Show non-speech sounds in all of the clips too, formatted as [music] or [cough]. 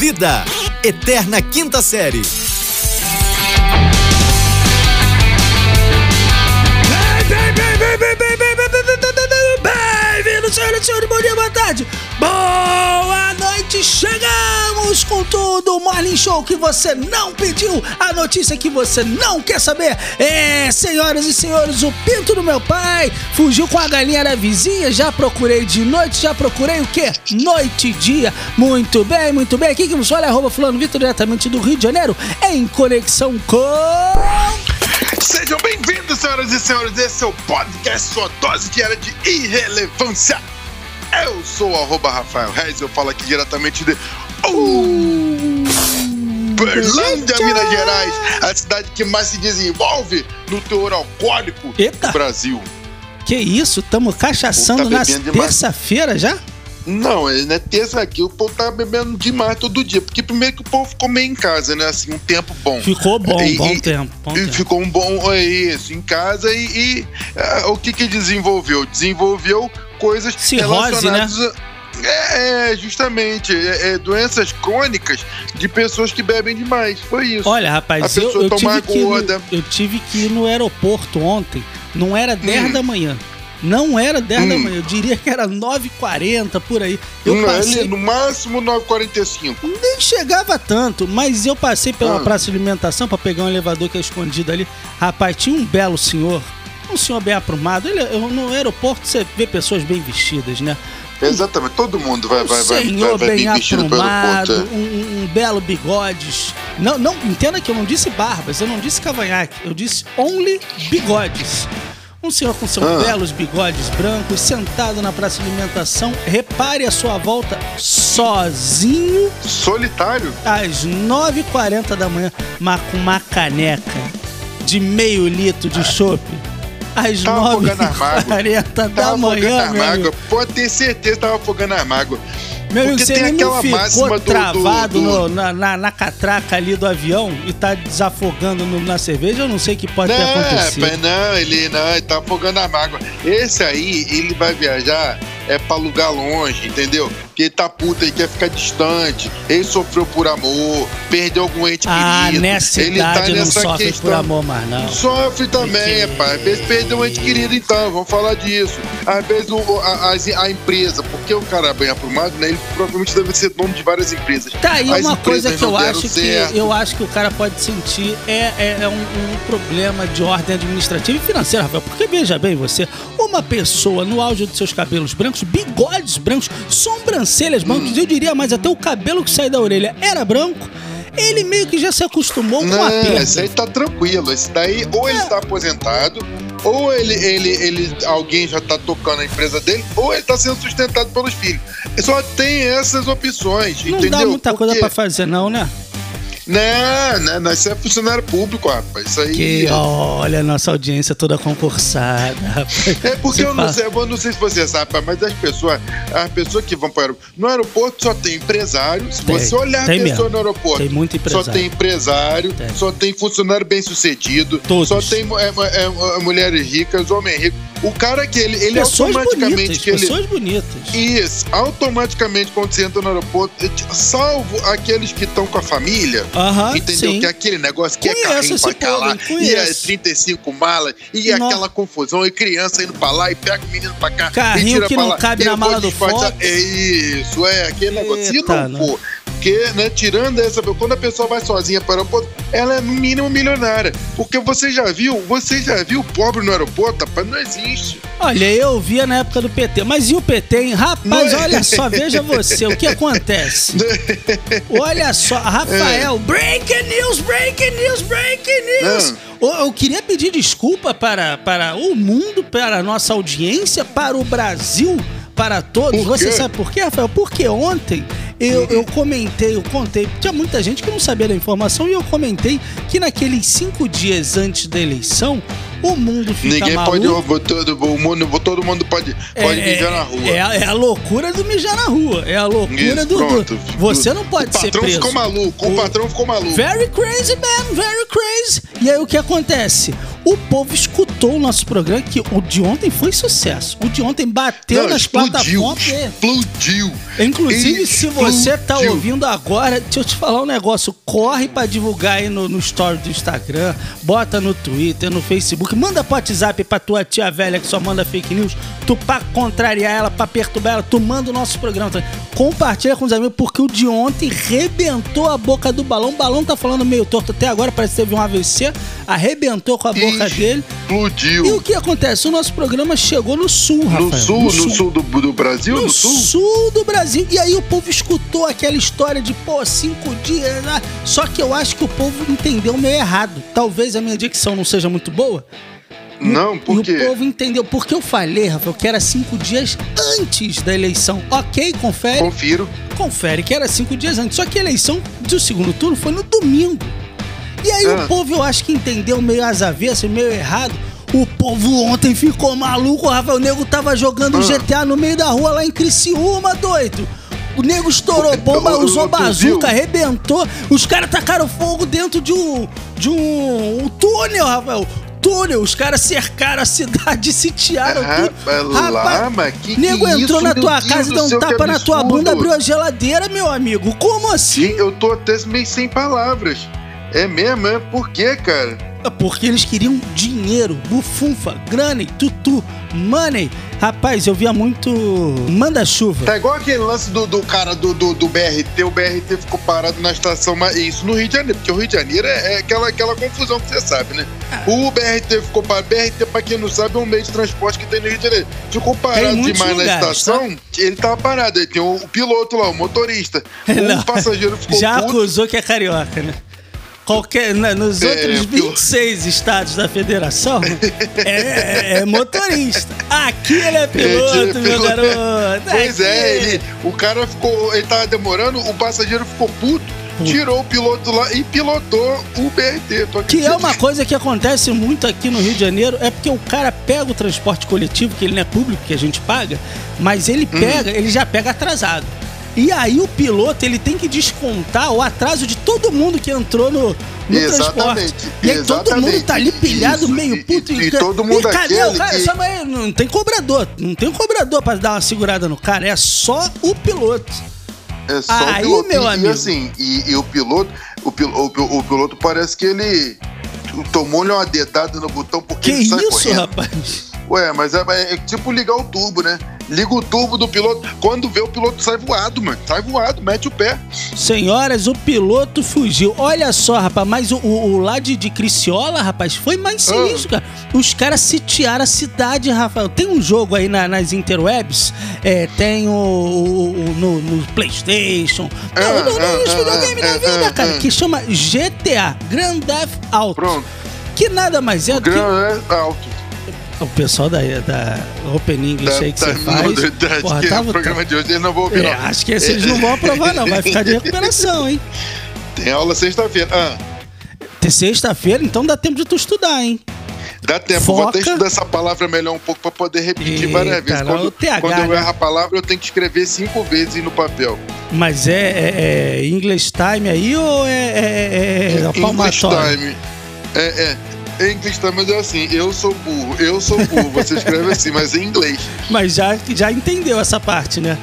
Vida, Eterna Quinta Série. Bem-vindos, senhoras e senhores, bom dia, boa tarde, boa noite, chegamos com tudo, o Show que você não pediu, a notícia que você não quer saber, é, senhoras e senhores, o pinto do meu pai fugiu com a galinha da vizinha, já procurei de noite, já procurei o quê? Noite e dia, muito bem, muito bem, aqui que nos fala é arroba fulano Vitor, diretamente do Rio de Janeiro, em conexão com... Sejam bem-vindos, senhoras e senhores. Esse é o podcast Sua Dose Diária de Irrelevância. Eu sou o arroba Rafael Reis, eu falo aqui diretamente de Uberlândia, Minas Gerais, a cidade que mais se desenvolve no teor alcoólico Eita. do Brasil. Que isso, tamo cachaçando Tá na terça-feira já? Não, é né, terça aqui, o povo tá bebendo demais todo dia, porque primeiro que o povo ficou meio em casa, né, assim, um tempo bom. Ficou bom, E- bom e- tempo, bom E tempo. ficou um bom é isso em casa e, e, ah, o que que desenvolveu? Desenvolveu coisas Cirrose, né? relacionadas a, é, é, justamente é, é, doenças crônicas de pessoas que bebem demais. Foi isso. Olha, rapaz, A eu, pessoa eu, tomar tive que ir no, gorda. eu tive que ir no aeroporto ontem, não era 10 Hum. da manhã. Não era 10 da Hum. manhã, eu diria que era 9h40 por aí. Eu Não, passei, no máximo 9h45. nem chegava tanto, mas eu passei pela Ah. praça de alimentação pra pegar um elevador que é escondido ali. Rapaz, tinha um belo senhor, um senhor bem aprumado. Ele, no aeroporto você vê pessoas bem vestidas, né? Exatamente, todo mundo vai, um vai, vai, senhor vai, vai bem bem aprumado, ponto. um, um- um belo bigodes. Não, não, entenda que eu não disse barbas, eu não disse cavanhaque, eu disse only bigodes. Um senhor com seus Ah. belos bigodes brancos, sentado na praça de alimentação, repare a sua volta sozinho Solitário? às 9h40 da manhã, mas com uma caneca de meio litro de chopp. Às Tava afogando a mágoa. 9h40 da Tava manhã, afogando a meu amigo. mágoa. Pode ter certeza que tava afogando a mágoa. Meu amigo, Porque você tem aquela ficou máxima do- do- travado do- no- na, na, na catraca ali do avião e tá desafogando no- na cerveja, eu não sei o que pode ter Não, acontecido. não, ele não, ele tá afogando a mágoa. Esse aí, ele vai viajar é pra lugar longe, entendeu? Porque ele tá puto, ele quer ficar distante. Ele sofreu por amor, perdeu algum ente Ah, querido. nessa ele tá idade não nessa sofre questão. por amor mais, não. Sofre também, Porque- pai. Às vezes perdeu um ente querido, então, vamos falar disso. Às vezes o- a, a- a empresa, porque o cara é bem aprumado, né? Ele provavelmente deve ser dono de várias empresas. Tá aí As uma coisa que eu acho que certo. eu acho que o cara pode sentir é, é, é um, um problema de ordem administrativa e financeira, Rafael. Porque veja bem você, uma pessoa no auge dos seus cabelos brancos, bigodes brancos, sobrancelhas brancas, eu diria mais até o cabelo que sai da orelha era branco. Ele meio que já se acostumou com a Não, perda. esse aí tá tranquilo. Esse daí, ou ele tá aposentado, ou ele, ele, ele, alguém já tá tocando a empresa dele, ou ele tá sendo sustentado pelos filhos. Só tem essas opções, Não entendeu? dá muita coisa Porque- pra fazer, não, né? Não, não, não, isso é funcionário público, rapaz. Isso aí. Que olha, nossa audiência toda concursada, rapaz. É porque Você eu não sei, eu não sei se você sabe, mas as pessoas, as pessoas que vão para o aeroporto, no aeroporto só tem empresário. Se Tem, você olhar a pessoa no aeroporto, Tem muito só empresário. tem empresário, Tem. só tem funcionário bem sucedido, Todos. só tem é, é, é, mulheres ricas, homem rico. O cara que ele, ele pessoas automaticamente bonitas, que ele pessoas bonitas. isso, automaticamente quando você entra no aeroporto, é tipo, salvo aqueles que estão com a família, Aham, Entendeu? sim. Que é aquele negócio que Conheço é carrinho pra cá lá, e é conheço. 35 malas, e é Nossa. aquela confusão, e criança indo pra lá, e pega o menino pra cá, Carrinho e tira que pra não lá, cabe na mala do. Fox. É isso, é aquele negócio. Se Eita, não não. for, porque, né, tirando essa, quando a pessoa vai sozinha para o aeroporto, ela é no mínimo milionária. Porque você já viu, você já viu pobre no aeroporto, rapaz, não existe. Olha, eu via na época do PT, mas e o PT, hein? Rapaz, Não é? olha só, veja você, o que [laughs] acontece? Olha só, Rafael, breaking news, breaking news, breaking news! Eu, eu queria pedir desculpa para, para o mundo, para a nossa audiência, para o Brasil, para todos. Você sabe por quê, Rafael? Porque ontem eu, eu comentei, eu contei, tinha muita gente que não sabia da informação e eu comentei que naqueles cinco dias antes da eleição, o mundo fica Ninguém maluco. pode, todo, o mundo, todo mundo pode, pode mijar na rua. É, a- é a loucura do mijar na rua. É a loucura Isso, do, do-. Você não pode o ser patrão preso. ficou maluco, o, O- patrão ficou maluco. Very crazy, man, very crazy. E aí o que acontece? O povo escutou o nosso programa, que o de ontem foi sucesso. O de ontem bateu Não, nas explodiu, plataformas. explodiu. Inclusive, se você tá Explodiu. ouvindo agora, deixa eu te falar um negócio. Corre pra divulgar aí no, no story do Instagram, bota no Twitter, no Facebook, manda pro WhatsApp pra tua tia velha que só manda fake news. Tu pra contrariar ela, pra perturbar ela, tu manda o nosso programa. também. Compartilha com os amigos, porque o de ontem rebentou a boca do balão. O balão tá falando meio torto até agora, parece que teve um AVC. Arrebentou com a boca dele. Explodiu. E o que acontece? O nosso programa chegou no sul, Rafael. No sul, no sul, do, do Brasil? No No, sul? sul do Brasil. E aí o povo escutou aquela história de, pô, cinco dias. né? Só que eu acho que o povo entendeu meio errado. Talvez a minha dicção não seja muito boa. Não, E por o quê? povo entendeu. Porque eu falei, Rafael, que era cinco dias antes da eleição. Ok, confere. Confiro. Confere que era cinco dias antes. Só que a eleição do segundo turno foi no domingo. E aí Ah. o povo, eu acho que entendeu meio às avessas, meio errado. O povo ontem ficou maluco, o Rafael Nego tava jogando Ah. GTA no meio da rua lá em Criciúma, doido. O nego estourou bomba, usou bazuca, arrebentou. Os caras tacaram fogo dentro de um. de um, um túnel, Rafael. Túnel, os caras cercaram a cidade, [laughs] sitiaram tudo. Rapaz, que que nego é entrou isso, na tua Deus casa e deu um que tapa na tua bunda, abriu a geladeira, meu amigo. Como assim? Sim, eu tô até meio sem palavras. É mesmo, é? Por quê, cara? Porque eles queriam dinheiro, bufunfa, grana, tutu, money. Rapaz, eu via muito manda-chuva. Tá igual aquele lance do, do cara do, do, do BRT, o BRT ficou parado na estação, mas isso no Rio de Janeiro, porque o Rio de Janeiro é, é aquela, aquela confusão que você sabe, né? Ah. O BRT ficou parado, BRT, pra quem não sabe, é um meio de transporte que tem no Rio de Janeiro. Ficou parado demais na lugares, tá? estação, ele tava parado, aí tem o, o piloto lá, o motorista. [laughs] Não. O passageiro ficou Já puto. acusou que é carioca, né? Qualquer, na- nos É, outros pior. 26 estados da federação, é, é motorista. Aqui ele é piloto, Ele é meu piloto. garoto. Pois Aqui- é, ele, o cara ficou, ele tava demorando, o passageiro ficou puto, tirou o piloto lá e pilotou o BRT. Que é uma coisa que acontece muito aqui no Rio de Janeiro, é porque o cara pega o transporte coletivo, que ele não é público, que a gente paga, mas ele Hum. pega, ele já pega atrasado. E aí o piloto, ele tem que descontar o atraso de todo mundo que entrou no, no Exatamente, transporte. E aí todo mundo tá ali pilhado, Isso, meio e- puto. e- e todo mundo e cadê o cara? que- aí, não tem cobrador. Não tem um cobrador pra dar uma segurada no cara, é só o piloto. É só Aí, o piloto. meu e, amigo. E assim, e, e o piloto, o, pil- o, o piloto parece que ele tomou-lhe uma dedada no botão porque Que ele sai isso, correndo. rapaz? Ué, mas é, é tipo ligar o turbo, né? Liga o turbo do piloto. Quando vê o piloto sai voado, mano. Sai voado, mete o pé. Senhoras, o piloto fugiu. Olha só, rapaz, mas o, o, o lá de, de Criciola, rapaz, foi mais Ah. sinistro, cara. Os caras sitiaram a cidade, Rafael. Tem um jogo aí na- nas interwebs, é, tem o, o- no, no Playstation, Ah, não, ah, nos ah, videogames ah, da vida, ah, cara, ah. que chama GTA, Grand Theft Auto. Pronto. Que nada mais é do que Grana é alto. O pessoal da, da Open English aí que você da- faz. da- da- porra, que tava- o programa de hoje eles não vão É, acho que esses não vão aprovar, não. Vai ficar de recuperação, hein? [laughs] Tem aula sexta-feira. Ah, Ter Sexta-feira, então dá tempo de tu estudar, hein? dá tempo. Foca. Vou até estudar essa palavra melhor um pouco pra poder repetir Eita, várias vezes. Quando, TH, quando eu né? erro a palavra, eu tenho que escrever cinco vezes no papel. Mas é, é, é English Time aí ou é, é, é, é English time. É, é. Em mas é assim, eu sou burro, eu sou burro. Você escreve assim, mas em inglês. [laughs] Mas já, já entendeu essa parte, né?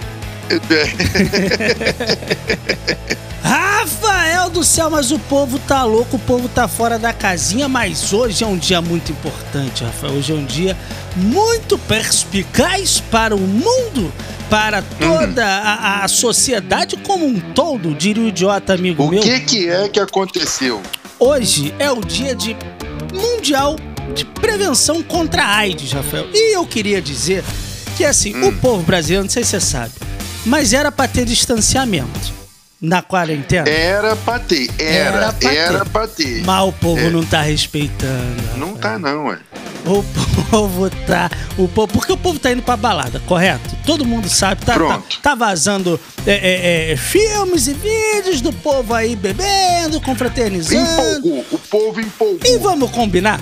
[laughs] [laughs] Rafael do céu, mas o povo tá louco, o povo tá fora da casinha, mas hoje é um dia muito importante, Rafael. Hoje é um dia muito perspicaz para o mundo, para toda a, a sociedade como um todo, diria o idiota amigo O meu. que que é que aconteceu? Hoje é o dia de mundial de prevenção contra a AIDS, Rafael. E eu queria dizer que assim, o povo brasileiro, não sei se você sabe, mas era pra ter distanciamento na quarentena. Era pra ter, Era era, pra era ter. pra ter. Mas o povo É. não tá respeitando. Não tá não, ué. O povo tá. O povo, porque o povo tá indo pra balada, correto? Todo mundo sabe. Tá, tá, tá vazando é, é, é, filmes e vídeos do povo aí bebendo, confraternizando. Empolgou, o povo empolgou. E vamos combinar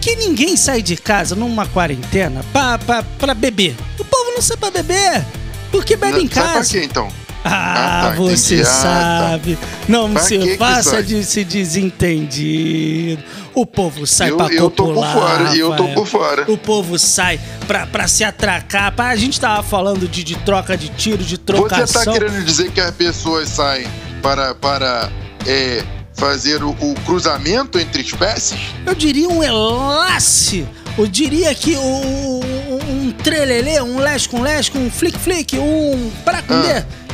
que ninguém sai de casa numa quarentena pra, pra, pra beber. O povo não sai pra beber. Porque bebe Não, em Sai pra casa. quê, então? Ah, Ah, tá, você entendi. Ah, tá. sabe. Não Pra se faça de se desentendido. O povo sai Eu- pra eu tô por copular, fora, eu tô por fora. O povo sai pra, pra se atracar. Pra, a gente tava falando de, de troca de tiro, de Você trocação. tá querendo dizer que as pessoas saem para, para é, fazer o, o cruzamento entre espécies? Eu diria um elace. Eu diria que o- um, um trelelê, um lesco, um lesco, um flick-flick, um paracundê, Ah.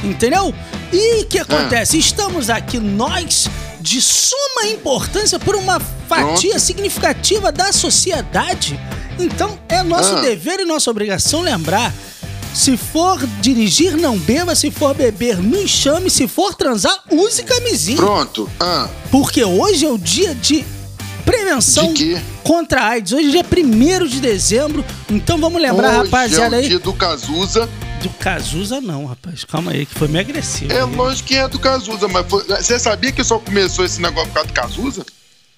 Entendeu? E o que acontece? Estamos aqui, nós, de suma importância por uma fatia Pronto. significativa da sociedade. Então, é nosso Ah. dever e nossa obrigação lembrar. Se for dirigir, não beba. Se for beber, nos chame. Se for transar, use camisinha. Pronto. Ah, Porque hoje é o dia de prevenção De contra a AIDS. Hoje é dia 1 de dezembro. Então vamos lembrar, hoje rapaziada, é o aí. dia do Cazuza. Do Cazuza, não, rapaz. Calma aí, que foi meio agressivo. É lógico que é do Cazuza, mas foi- você sabia que só começou esse negócio por causa do Cazuza?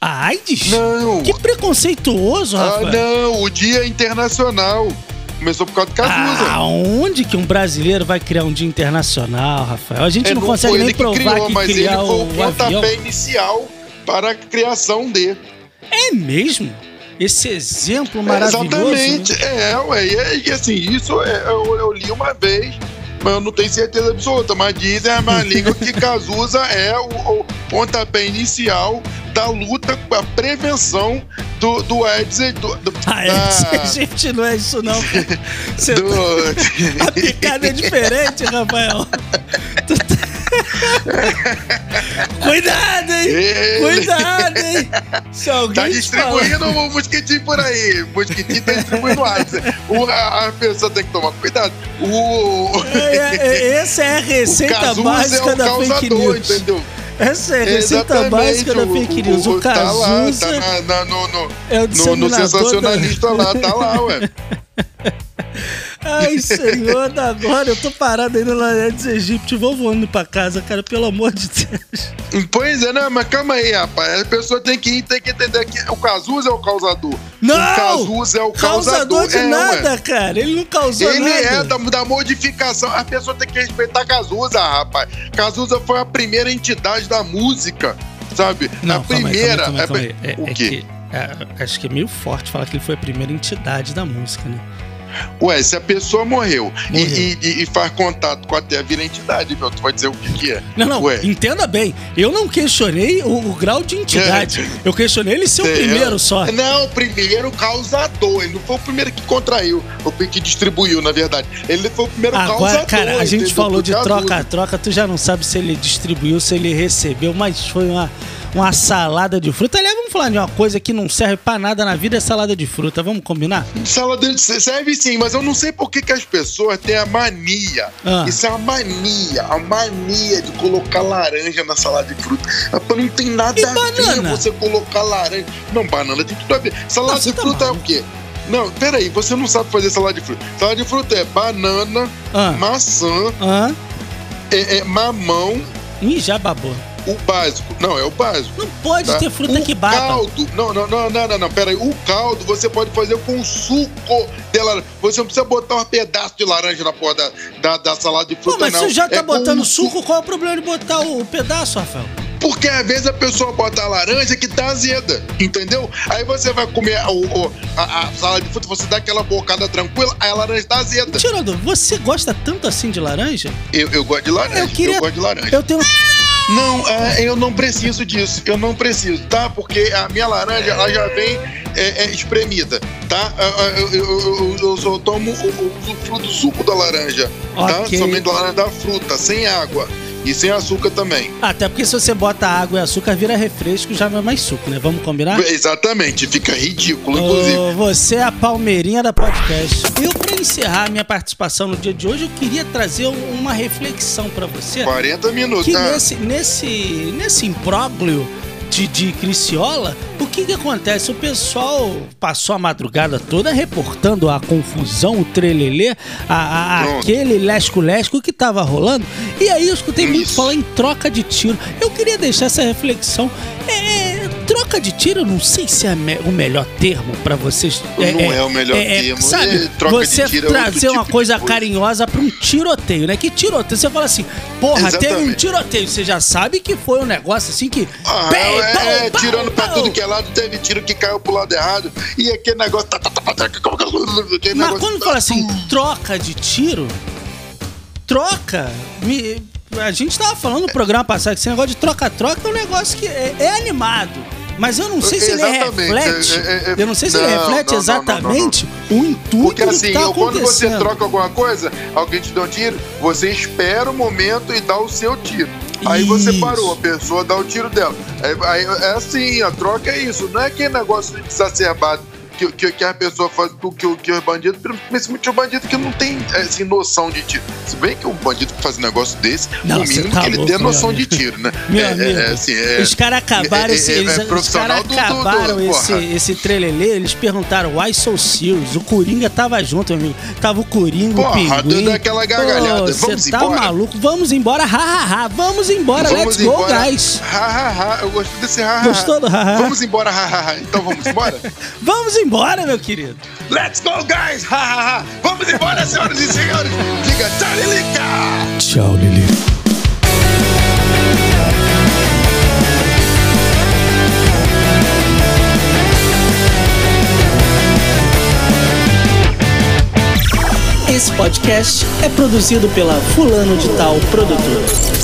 A AIDS? Não. Que preconceituoso, Ah, Rafael. não, o Dia Internacional. Começou por causa do Cazuza. Aonde que um brasileiro vai criar um dia internacional, Rafael? A gente É, não, consegue foi nem ele que provar criou, que mas ele foi o, o o avião. pontapé inicial para a criação de. É mesmo? Esse exemplo maravilhoso. Exatamente. né? É, ué. E, e assim, isso é- eu, eu li uma vez, mas eu não tenho certeza absoluta. Mas dizem a má língua que Cazuza [laughs] é o, o pontapé inicial da luta com a prevenção do, do e Do, do, Ah, é, da- [laughs] gente, não é isso não. [laughs] Você do- A picada é diferente, Rafael. [laughs] Cuidado, hein? Ele- Cuidado, hein? Se alguém Tá distribuindo o mosquitinho por aí. O mosquitinho tá distribuindo AIDS. O, a, a pessoa tem que tomar cuidado. O, É, é, é, Essa é a [laughs] o receita Cazuza básica é o da fake causador, news. entendeu? Essa é a receita Exatamente, básica da fake news. O, tá lá, tá na- na- no, no, é o no, no disseminador da- sensacionalista lá, tá lá, ué. [laughs] Ai, senhor, da agora eu tô parado aí no Lanetes Egípcio. Vou voando pra casa, cara, pelo amor de Deus. Pois é, não, mas calma aí, rapaz. A pessoa tem que, tem que entender que o Cazuza é o causador. Não! O Cazuza é o Causador causador. de é, nada, ué. cara. Ele não causou Ele nada. é da, da modificação. A pessoa tem que respeitar Cazuza, rapaz. Cazuza foi a primeira entidade da música, sabe? Não, a primeira. calma aí, calma aí, calma aí. É, o é quê? que, é, acho que é meio forte falar que ele foi a primeira entidade da música, né? Ué, se a pessoa morreu, e- Morreu. E, e- e faz contato com a Terra, vira entidade, meu. Tu vai dizer o que, que é? Não, não, Ué. entenda bem. Eu não questionei o, o grau de entidade. É. [laughs] Eu questionei ele ser o primeiro só. Não, o primeiro causador. Ele não foi o primeiro que contraiu, ou que distribuiu, na verdade. Ele foi o primeiro Agora, causador. cara, a gente entendeu? falou de troca-troca, tu já não sabe se ele distribuiu, se ele recebeu, mas foi uma, uma salada de fruta. Vamos falar de uma coisa que não serve pra nada na vida, é salada de fruta. Vamos combinar? Salada de- serve sim, mas eu não sei por que, que as pessoas têm a mania. Ah. Isso é uma mania, a mania de colocar laranja na salada de fruta. Não tem nada E a banana? ver você colocar laranja. Não, banana tem tudo a ver. Salada Não, de tá fruta é o quê? Não, peraí, você não sabe fazer salada de fruta. Salada de fruta é banana, Ah. maçã, Hã? é, é mamão, Ih, já babou. O básico. Não, é o básico. Não pode tá? ter fruta o que baba. caldo, não, não, não, não, não, não, peraí. O caldo você pode fazer com suco de laranja. Você não precisa botar um pedaço de laranja na porra da, da, da salada de Pô, fruta, mas não. você já tá É botando suco, qual é o problema de botar o pedaço, Rafael? Porque às vezes a pessoa bota a laranja que tá azeda, entendeu? Aí você vai comer o, o- a, a salada de fruta, você dá aquela bocada tranquila, aí a laranja tá azeda. Tirador, você gosta tanto assim de laranja? Eu, eu gosto de laranja, Eu queria- gosto de laranja. Eu tenho. Não, é, eu não preciso disso, eu não preciso, tá? Porque a minha laranja, ela já vem é, é, espremida, tá? Eu, eu, eu- eu- eu só tomo o, o, o fruto do suco da laranja, tá? Ok. Somente da laranja da fruta, sem água e sem açúcar também. Até porque se você bota água e açúcar, vira refresco, já não é mais suco, né? Vamos combinar? Exatamente, fica ridículo, inclusive. Você é a palmeirinha da podcast. Eu, pra encerrar minha participação no dia de hoje, eu queria trazer um- uma reflexão pra você. 40 minutos, Que tá? nesse, nesse, nesse imbróglio de, de Criciola, o que que acontece? O pessoal passou a madrugada toda reportando a confusão, o trelelê, a, a- aquele lesco-lesco que tava rolando. E aí eu escutei muito falar em troca de tiro. Eu queria deixar essa reflexão. É, troca de tiro, não sei se é o melhor termo pra vocês. Não é o melhor termo. Sabe, É, troca de você tiro é outro trazer uma tipo de coisa carinhosa pra um tiroteio, né? Que tiroteio? Você fala assim, porra, teve um Exatamente. tiroteio. Você já sabe que foi um negócio assim que. Ah, Bem, é, é, tirando pra pau, tudo que é lado, teve tiro que caiu pro lado errado. E aquele negócio. tá, tá, tá, tá, tá, aquele Mas negócio- quando fala assim, troca de tiro, troca. me- a gente tava falando no programa passado que esse negócio de troca-troca é um negócio que é, é animado. Mas eu não sei se ele Exatamente, reflete. é- é- é- eu não sei se ele não, reflete não, não, exatamente o intuito Porque do assim, que tá quando você troca alguma coisa, alguém te dá um tiro, você espera o momento e dá o seu tiro. Aí você Isso. parou, a pessoa dá o tiro dela. Aí, aí é assim, a troca é isso. Não é aquele negócio exacerbado que, que, que a pessoa faz com que, que o bandido, principalmente o bandido que não tem assim, noção de tiro. Se bem que o bandido que faz um negócio desse, Não, o mínimo tá que ele meu noção amigo. de tiro, né? Meu É- amigo, é, assim, é- os caras acabaram é- esse, é- é eles, os profissional caras do- do- do- acabaram esse, esse trelelê, eles perguntaram why so serious? O Coringa tava junto, meu amigo. Tava o Coringa, Porra, o Pinguim. deu daquela gargalhada. Pô, Vamos tá embora? maluco? Vamos embora, ha, ha, ha. Vamos embora, let's go, embora. guys. Ha, ha, ha. Eu gostei desse ha, ha. Gostou do ha, ha? Vamos embora, ha, ha, ha. Então vamos embora? [laughs] Vamos embora, meu querido. Let's go, guys! Ha, ha, ha. Vamos embora, senhoras e senhores! Diga tchau, Lilica! Tchau, Lili. Esse podcast é produzido pela Fulano de Tal Produtora.